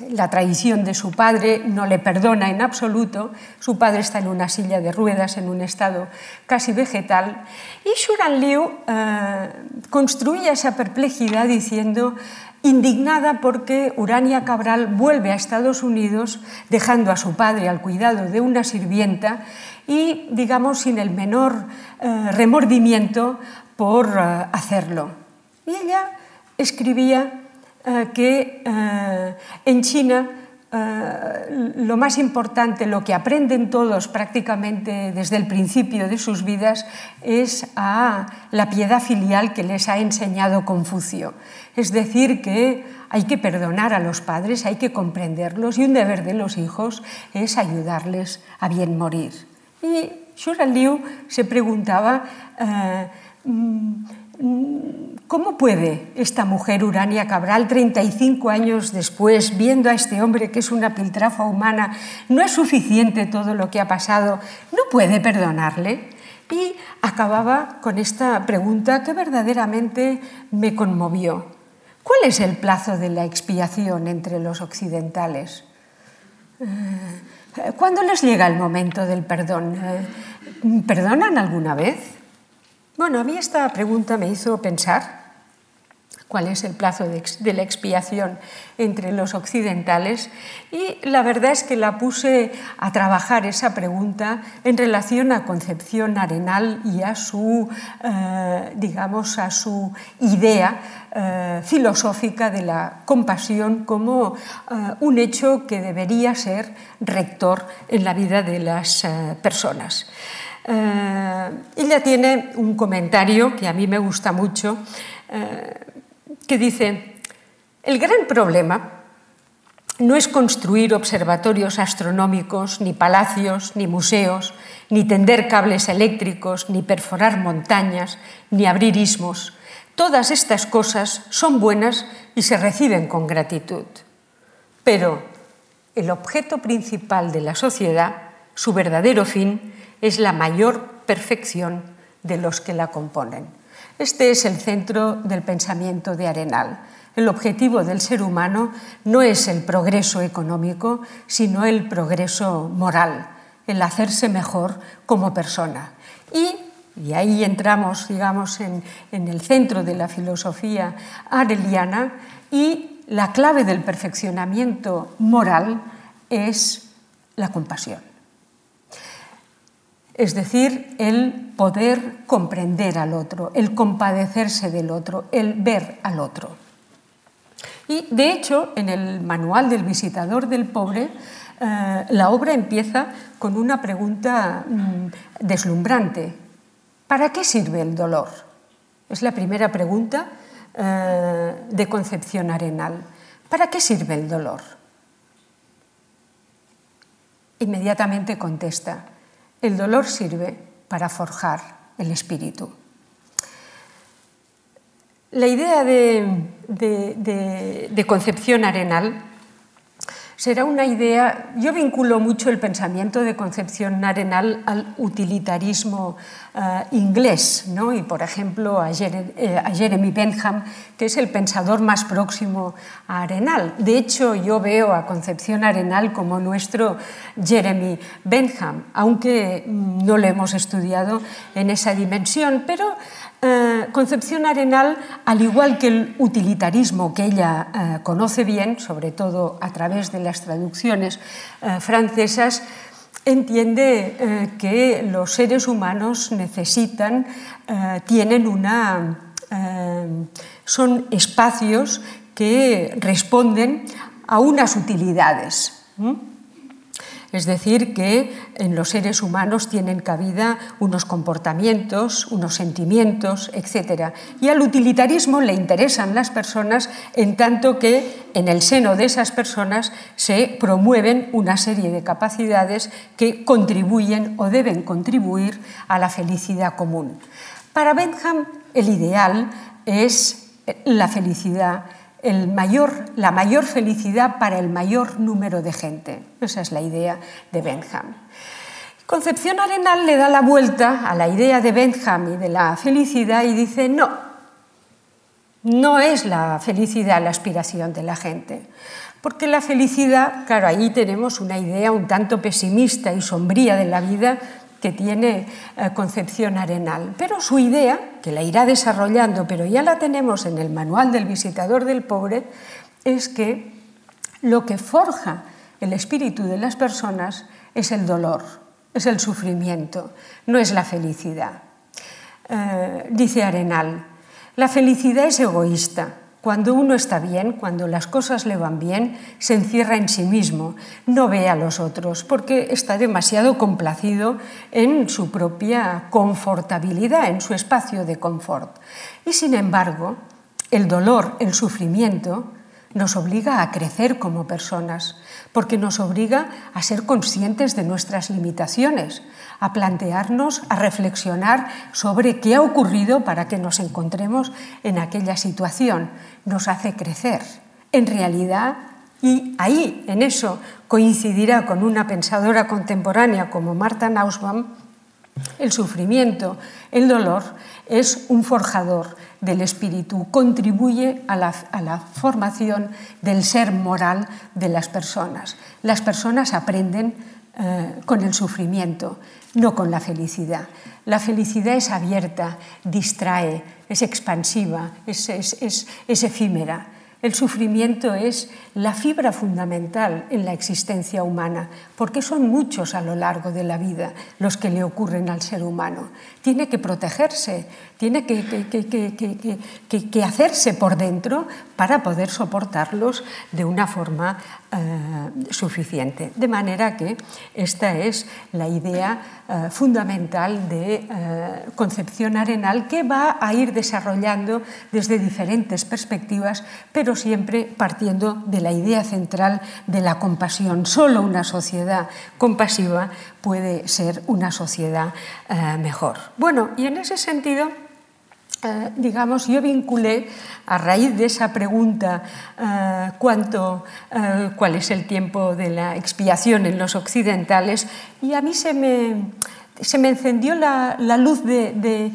la traición de su padre, no le perdona en absoluto. Su padre está en una silla de ruedas, en un estado casi vegetal. Y Shuran Liu eh, construye esa perplejidad diciendo, indignada porque Urania Cabral vuelve a Estados Unidos dejando a su padre al cuidado de una sirvienta y, digamos, sin el menor eh, remordimiento por eh, hacerlo. Y ella escribía que en China eh, lo más importante, lo que aprenden todos prácticamente desde el principio de sus vidas es a la piedad filial que les ha enseñado Confucio. Es decir, que hay que perdonar a los padres, hay que comprenderlos y un deber de los hijos es ayudarles a bien morir. Y Shura Liu se preguntaba, eh, mm, ¿cómo puede esta mujer Urania Cabral, 35 años después, viendo a este hombre que es una piltrafa humana, no es suficiente todo lo que ha pasado, no puede perdonarle? Y acababa con esta pregunta que verdaderamente me conmovió. ¿Cuál es el plazo de la expiación entre los occidentales? Eh, ¿Cuándo les llega el momento del perdón? Eh, ¿Perdonan alguna vez? Bueno, a mí esta pregunta me hizo pensar cuál es el plazo de, la expiación entre los occidentales y la verdad es que la puse a trabajar esa pregunta en relación a Concepción Arenal y a su, eh, digamos, a su idea eh, filosófica de la compasión como eh, un hecho que debería ser rector en la vida de las personas. Ella tiene un comentario que a mí me gusta mucho que dice, el gran problema no es construir observatorios astronómicos, ni palacios, ni museos, ni tender cables eléctricos, ni perforar montañas, ni abrir ismos. Todas estas cosas son buenas y se reciben con gratitud. Pero el objeto principal de la sociedad, su verdadero fin, es la mayor perfección de los que la componen. Este es el centro del pensamiento de Arenal. El objetivo del ser humano no es el progreso económico, sino el progreso moral, el hacerse mejor como persona. Y, ahí entramos, digamos, en, en el centro de la filosofía areliana y la clave del perfeccionamiento moral es la compasión es decir, el poder comprender al otro, el compadecerse del otro, el ver al otro. Y de hecho, en el manual del visitador del pobre, eh, la obra empieza con una pregunta mm, deslumbrante. ¿Para qué sirve el dolor? Es la primera pregunta eh, de Concepción Arenal. ¿Para qué sirve el dolor? Inmediatamente contesta, el dolor sirve para forjar el espíritu. La idea de, concepción arenal será una idea, yo vinculo mucho el pensamiento de Concepción Arenal al utilitarismo eh, inglés, ¿no? y por ejemplo eh, a, Jeremy Bentham, que es el pensador más próximo a Arenal. De hecho, yo veo a Concepción Arenal como nuestro Jeremy Bentham, aunque no lo hemos estudiado en esa dimensión, pero eh, Concepción Arenal, al igual que el utilitarismo que ella eh, conoce bien, sobre todo a través de las traducciones eh, francesas, entiende que los seres humanos necesitan, tienen una, son espacios que responden a unas utilidades. Es decir, que en los seres humanos tienen cabida unos comportamientos, unos sentimientos, etc. Y al utilitarismo le interesan las personas en tanto que en el seno de esas personas se promueven una serie de capacidades que contribuyen o deben contribuir a la felicidad común. Para Bentham el ideal es la felicidad la mayor felicidad para el mayor número de gente. Esa es la idea de Bentham. Concepción Arenal le da la vuelta a la idea de Bentham y de la felicidad y dice, no, no es la felicidad la aspiración de la gente. Porque la felicidad, claro, ahí tenemos una idea un tanto pesimista y sombría de la vida que tiene eh, Concepción Arenal. Pero su idea, que la irá desarrollando, pero ya la tenemos en el manual del visitador del pobre, es que lo que forja el espíritu de las personas es el dolor, es el sufrimiento, no es la felicidad. Eh, dice Arenal, la felicidad es egoísta, Cuando uno está bien, cuando las cosas le van bien, se encierra en sí mismo, no ve a los otros, porque está demasiado complacido en su propia confortabilidad, en su espacio de confort. Y sin embargo, el dolor, el sufrimiento, nos obliga a crecer como personas, porque nos obliga a ser conscientes de nuestras limitaciones, a plantearnos, a reflexionar sobre qué ha ocurrido para que nos encontremos en aquella situación. Nos hace crecer. En realidad, y ahí, en eso, coincidirá con una pensadora contemporánea como Marta Nussbaum, el sufrimiento, el dolor, es un forjador del espíritu, contribuye a la, formación del ser moral de las personas. Las personas aprenden eh, con el sufrimiento, no con la felicidad. La felicidad es abierta, distrae, es expansiva, es efímera. El sufrimiento es la fibra fundamental en la existencia humana, porque son muchos a lo largo de la vida los que le ocurren al ser humano. Tiene que protegerse, tiene que, hacerse por dentro para poder soportarlos de una forma eh, suficiente. De manera que esta es la idea eh, fundamental de eh, Concepción Arenal que va a ir desarrollando desde diferentes perspectivas, pero siempre partiendo de la idea central de la compasión. Solo una sociedad compasiva puede ser una sociedad mejor. Bueno, y en ese sentido, eh, digamos, yo vinculé a raíz de esa pregunta eh, cuánto, eh, cuál es el tiempo de la expiación en los occidentales y a mí se me, se me encendió la, luz de,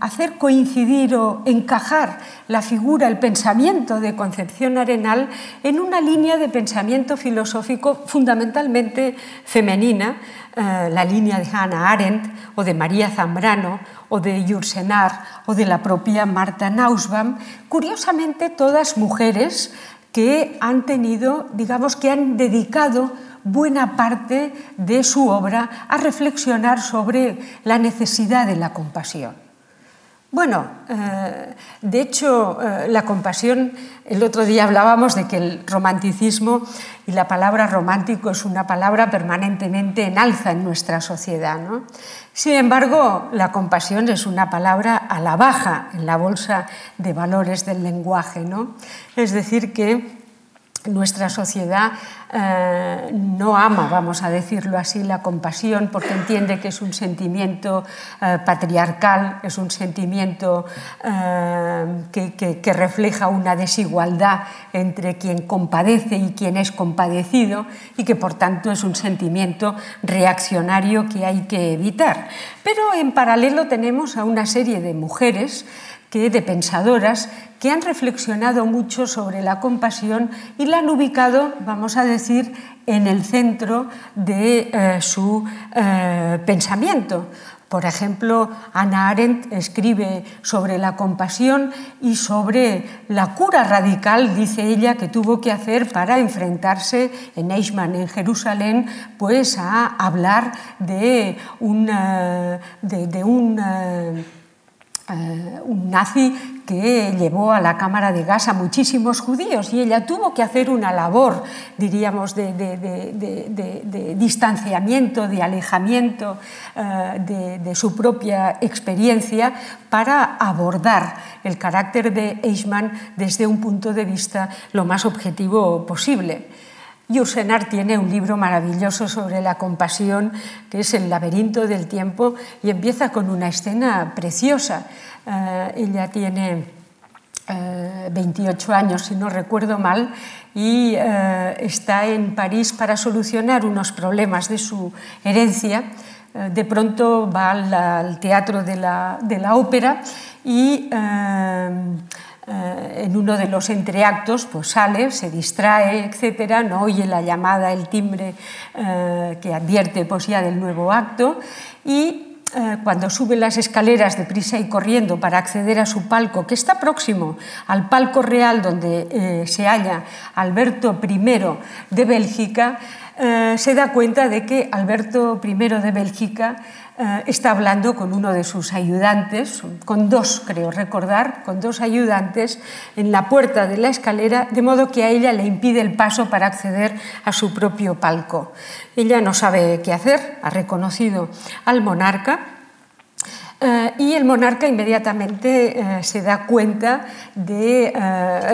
hacer coincidir o encajar la figura, el pensamiento de Concepción Arenal en una línea de pensamiento filosófico fundamentalmente femenina, eh, la línea de Hannah Arendt o de María Zambrano o de Yursenar o de la propia Marta Nussbaum, curiosamente todas mujeres que han tenido, digamos, que han dedicado buena parte de su obra a reflexionar sobre la necesidad de la compasión. Bueno, eh, de hecho, eh, la compasión, el otro día hablábamos de que el romanticismo y la palabra romántico es una palabra permanentemente en alza en nuestra sociedad. Sin embargo, la compasión es una palabra a la baja en la bolsa de valores del lenguaje. ¿no? Es decir, que nuestra sociedad eh, no ama, vamos a decirlo así, la compasión porque entiende que es un sentimiento eh, patriarcal, es un sentimiento eh, que, refleja una desigualdad entre quien compadece y quien es compadecido y que por tanto es un sentimiento reaccionario que hay que evitar. Pero en paralelo tenemos a una serie de mujeres que de pensadoras que han reflexionado mucho sobre la compasión y la han ubicado, vamos a decir, en el centro de eh, su eh, pensamiento. Por ejemplo, Ana Arendt escribe sobre la compasión y sobre la cura radical, dice ella, que tuvo que hacer para enfrentarse en Eichmann, en Jerusalén, pues a hablar de, de un eh, un nazi que llevó a la cámara de gas a muchísimos judíos y ella tuvo que hacer una labor, diríamos, de, distanciamiento, de alejamiento eh, de, su propia experiencia para abordar el carácter de Eichmann desde un punto de vista lo más objetivo posible. Yursenar tiene un libro maravilloso sobre la compasión, que es El laberinto del tiempo, y empieza con una escena preciosa. Eh, ella tiene 28 eh, años, si no recuerdo mal, y eh, está en París para solucionar unos problemas de su herencia. de pronto va al, teatro de la, de la ópera y eh, en uno de los entreactos pues sale, se distrae, etcétera, no oye la llamada, el timbre eh, que advierte pues, ya del nuevo acto. Y eh, cuando sube las escaleras de prisa y corriendo para acceder a su palco, que está próximo al palco real donde se halla Alberto I de Bélgica, se da cuenta de que Alberto I de Bélgica eh, está hablando con uno de sus ayudantes, con dos, creo recordar, con dos ayudantes en la puerta de la escalera, de modo que a ella le impide el paso para acceder a su propio palco. Ella no sabe qué hacer, ha reconocido al monarca, eh, y el monarca inmediatamente eh, se da cuenta de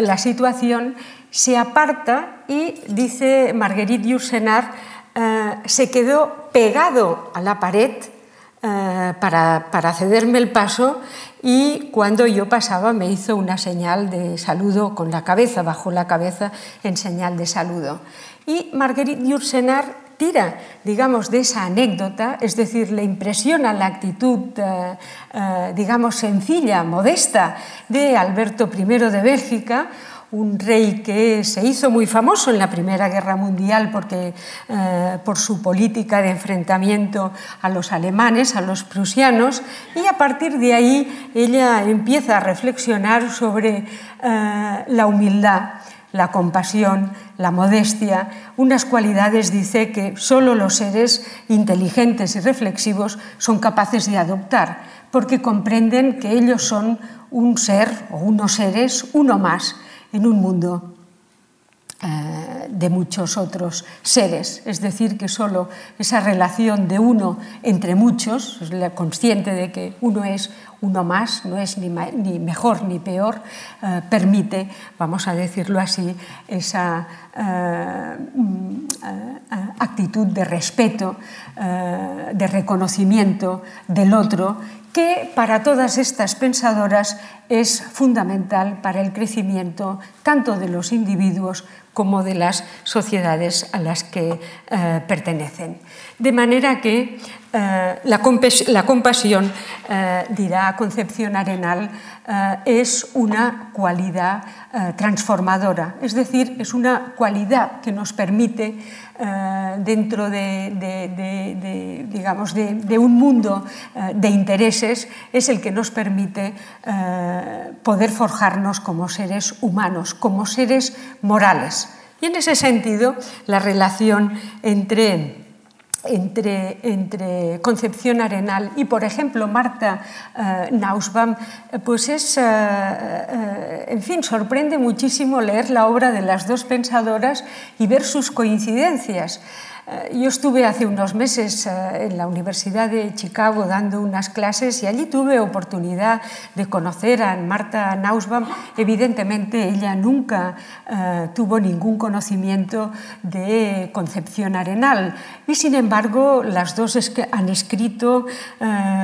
la situación, se aparta y dice Marguerite Yourcenar, se quedó pegado a la pared eh, para, cederme el paso y cuando yo pasaba me hizo una señal de saludo con la cabeza, bajó la cabeza en señal de saludo. Y Marguerite Yourcenar tira, digamos, de esa anécdota, es decir, le impresiona la actitud, eh, eh, digamos, sencilla, modesta de Alberto I de Bélgica, un rey que se hizo muy famoso en la Primera Guerra Mundial porque, eh, por su política de enfrentamiento a los alemanes, a los prusianos, y a partir de ahí ella empieza a reflexionar sobre eh, la humildad, la compasión, la modestia, unas cualidades, dice, que solo los seres inteligentes y reflexivos son capaces de adoptar, porque comprenden que ellos son un ser o unos seres, uno más, en un mundo eh, de muchos otros seres, es decir, que solo esa relación de uno entre muchos, consciente de que uno es uno más, no es ni, mejor ni peor, eh, permite, vamos a decirlo así, esa eh, mm, actitud de respeto, de reconocimiento del otro que para todas estas pensadoras es fundamental para el crecimiento tanto de los individuos como de las sociedades a las que eh, pertenecen. De manera que eh, la, compasión, eh, dirá Concepción Arenal, es una cualidad transformadora, es decir, es una cualidad que nos permite eh, dentro de, digamos, de, un mundo eh, de intereses es el que nos permite eh, poder forjarnos como seres humanos, como seres morales. Y en ese sentido, la relación entre entre, Concepción Arenal y, por ejemplo, Marta uh, Nausbaum, pues es, uh, en fin, sorprende muchísimo leer la obra de las dos pensadoras y ver sus coincidencias. Eh, yo estuve hace unos meses eh, en la Universidad de Chicago dando unas clases y allí tuve oportunidad de conocer a Marta Nausbaum. Evidentemente ella nunca eh, tuvo ningún conocimiento de Concepción Arenal y sin embargo las dos han escrito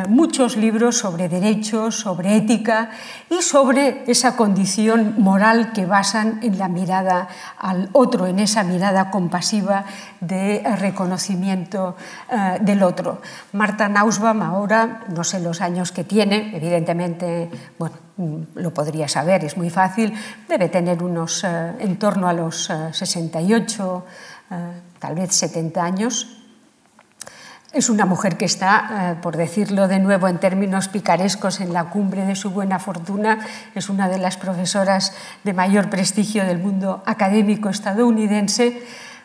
muchos libros sobre derechos, sobre ética y sobre esa condición moral que basan en la mirada al otro, en esa mirada compasiva de reconocimiento eh, del otro. Marta Nausbaum ahora, no sé los años que tiene, evidentemente, bueno, mm, lo podría saber, es muy fácil, debe tener unos eh, en torno a los 68, eh, tal vez 70 años. Es una mujer que está, por decirlo de nuevo en términos picarescos, en la cumbre de su buena fortuna. Es una de las profesoras de mayor prestigio del mundo académico estadounidense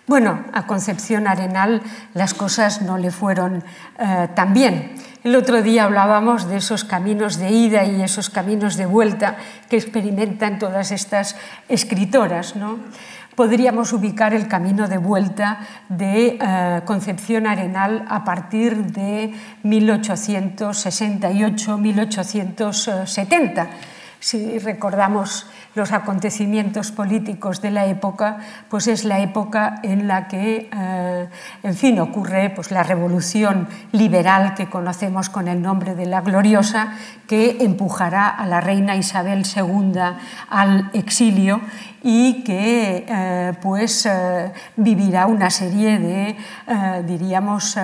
bueno, a Concepción Arenal las cosas no le fueron eh, tan bien. El otro día hablábamos de esos caminos de ida y esos caminos de vuelta que experimentan todas estas escritoras. ¿no? Podríamos ubicar el camino de vuelta de eh, Concepción Arenal a partir de 1868-1870. Si recordamos los acontecimientos políticos de la época, pues es la época en la que, eh, en fin, ocurre pues, la revolución liberal que conocemos con el nombre de la Gloriosa, que empujará a la reina Isabel II al exilio y que eh, pues, eh, vivirá una serie de, diríamos,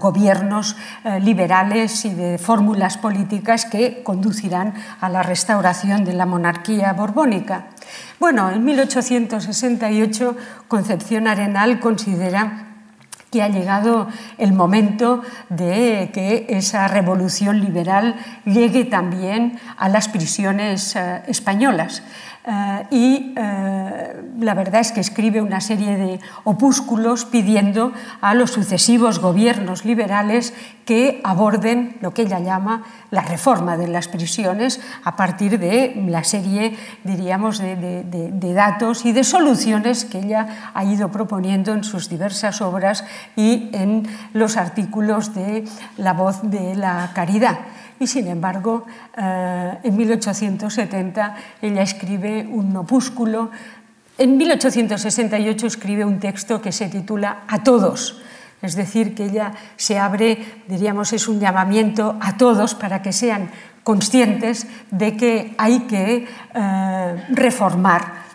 gobiernos liberales y de fórmulas políticas que conducirán a la restauración de la monarquía borbónica. Bueno, en 1868 Concepción Arenal considera que ha llegado el momento de que esa revolución liberal llegue también a las prisiones españolas. Eh, y eh, la verdad es que escribe una serie de opúsculos pidiendo a los sucesivos gobiernos liberales que aborden lo que ella llama la reforma de las prisiones a partir de la serie, diríamos, de, datos y de soluciones que ella ha ido proponiendo en sus diversas obras y en los artículos de La voz de la caridad y sin embargo eh, en 1870 ella escribe un opúsculo, en 1868 escribe un texto que se titula A todos, es decir, que ella se abre, diríamos, es un llamamiento a todos para que sean conscientes de que hay que eh, reformar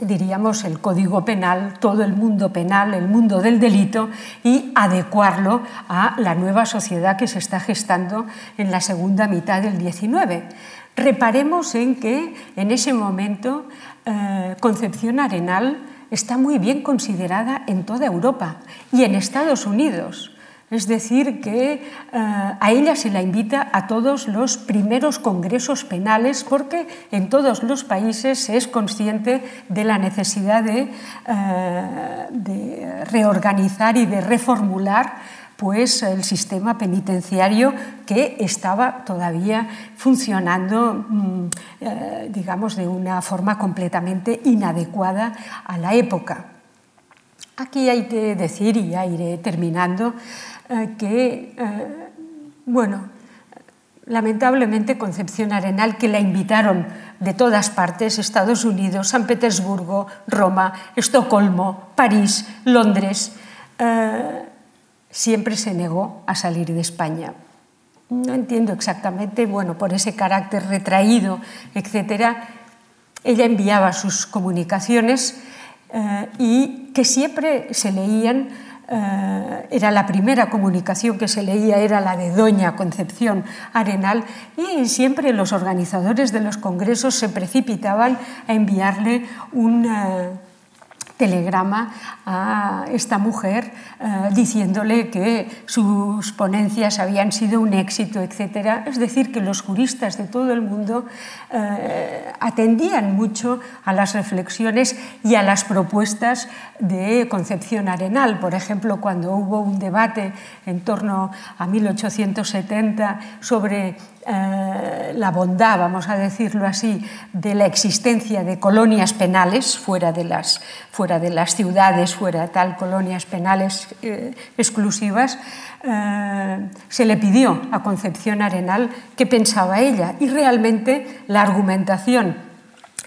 diríamos, el código penal, todo el mundo penal, el mundo del delito y adecuarlo a la nueva sociedad que se está gestando en la segunda mitad del XIX. Reparemos en que en ese momento eh, Concepción Arenal está muy bien considerada en toda Europa y en Estados Unidos. Es decir, que eh, a ella se la invita a todos los primeros congresos penales porque en todos los países se es consciente de la necesidad de, eh, de reorganizar y de reformular pues el sistema penitenciario que estaba todavía funcionando, mm, eh, digamos, de una forma completamente inadecuada a la época. Aquí hay que decir, y ya iré terminando, eh, que, eh, bueno, lamentablemente Concepción Arenal, que la invitaron de todas partes, Estados Unidos, San Petersburgo, Roma, Estocolmo, París, Londres, eh, siempre se negó a salir de España. No entiendo exactamente, bueno, por ese carácter retraído, etcétera, ella enviaba sus comunicaciones y que siempre se leían eh, era la primera comunicación que se leía, era la de Doña Concepción Arenal, y siempre los organizadores de los congresos se precipitaban a enviarle un... Telegrama a esta mujer eh, diciéndole que sus ponencias habían sido un éxito, etc. Es decir, que los juristas de todo el mundo eh, atendían mucho a las reflexiones y a las propuestas de Concepción Arenal. Por ejemplo, cuando hubo un debate en torno a 1870 sobre eh, la bondad, vamos a decirlo así, de la existencia de colonias penales fuera de las, fuera de las ciudades, fuera de tal colonias penales eh, exclusivas, eh, se le pidió a Concepción Arenal qué pensaba ella y realmente la argumentación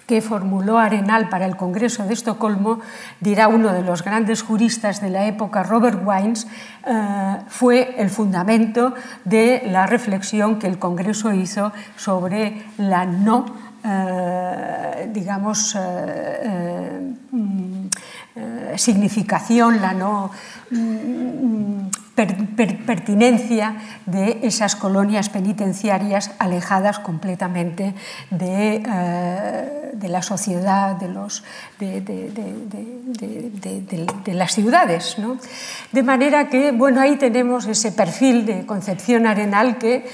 que formuló Arenal para el Congreso de Estocolmo, dirá uno de los grandes juristas de la época, Robert Wines, eh, fue el fundamento de la reflexión que el Congreso hizo sobre la no, eh, digamos, eh, mm, significación, la no pertinencia de esas colonias penitenciarias alejadas completamente de, eh, de la sociedad, de, los, de, de las ciudades. ¿no? De manera que, bueno, ahí tenemos ese perfil de Concepción Arenal que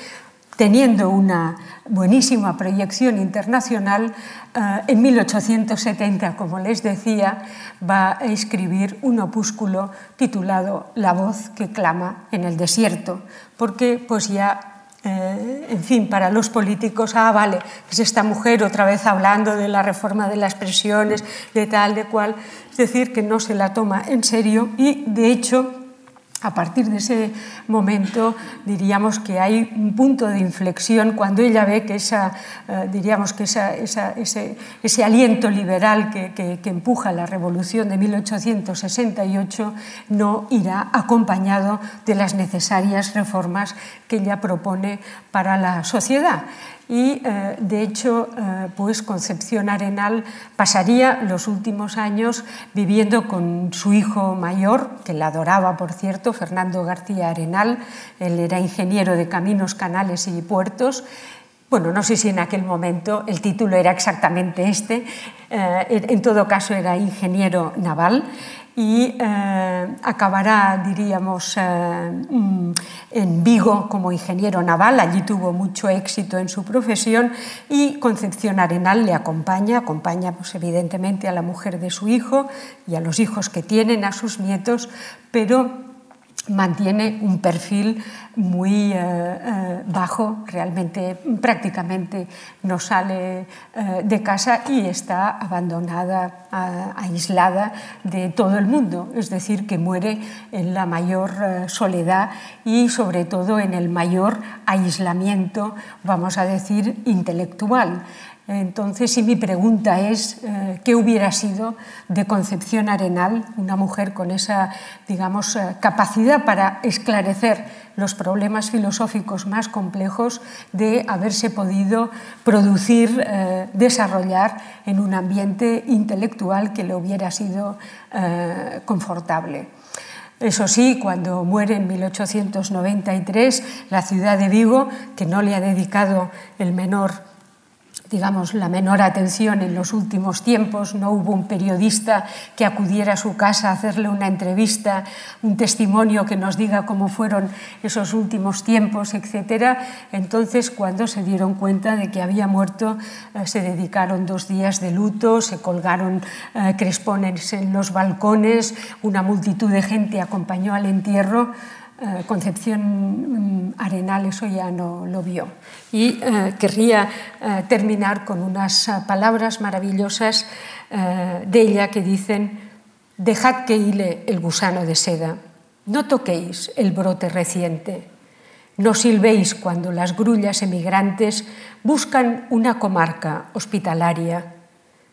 teniendo una buenísima proyección internacional, eh, en 1870, como les decía, va a escribir un opúsculo titulado La voz que clama en el desierto, porque pues ya eh, en fin, para los políticos, ah, vale, es esta mujer otra vez hablando de la reforma de las presiones, de tal, de cual, es decir, que no se la toma en serio y, de hecho, a partir de ese momento diríamos que hay un punto de inflexión cuando ella ve que, esa, eh, diríamos que ese, ese, aliento liberal que, que, empuja la revolución de 1868 no irá acompañado de las necesarias reformas que ella propone para la sociedad y eh, de hecho eh, pues Concepción Arenal pasaría los últimos años viviendo con su hijo mayor, que la adoraba por cierto, Fernando García Arenal, él era ingeniero de caminos, canales y puertos, bueno, no sé si en aquel momento el título era exactamente este, eh, en todo caso era ingeniero naval y eh, acabará, diríamos, eh, mm, en Vigo como ingeniero naval. Allí tuvo mucho éxito en su profesión y Concepción Arenal le acompaña, acompaña pues, evidentemente a la mujer de su hijo y a los hijos que tienen, a sus nietos, pero mantiene un perfil muy eh, eh, bajo, realmente prácticamente no sale eh, de casa y está abandonada, aislada de todo el mundo, es decir, que muere en la mayor soledad y sobre todo en el mayor aislamiento, vamos a decir, intelectual. Entonces, si mi pregunta es qué hubiera sido de Concepción Arenal, una mujer con esa, digamos, capacidad para esclarecer los problemas filosóficos más complejos de haberse podido producir, eh, desarrollar en un ambiente intelectual que le hubiera sido confortable. Eso sí, cuando muere en 1893 la ciudad de Vigo, que no le ha dedicado el menor digamos, la menor atención en los últimos tiempos. No hubo un periodista que acudiera a su casa a hacerle una entrevista, un testimonio que nos diga cómo fueron esos últimos tiempos, etc. Entonces, cuando se dieron cuenta de que había muerto, eh, se dedicaron dos días de luto, se colgaron eh, crespones en los balcones, una multitud de gente acompañó al entierro. Eh, Concepción mm, Arenal eso ya no lo vio. Y eh, querría eh, terminar con unas palabras maravillosas de ella que dicen, dejad que hile el gusano de seda, no toquéis el brote reciente, no silbéis cuando las grullas emigrantes buscan una comarca hospitalaria,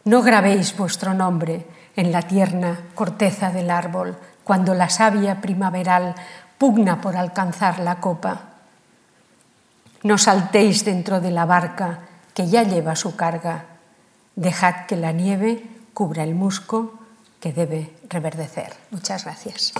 no grabéis vuestro nombre en la tierna corteza del árbol cuando la savia primaveral pugna por alcanzar la copa. No saltéis dentro de la barca que ya lleva su carga. Dejad que la nieve cubra el musco que debe reverdecer. Muchas gracias.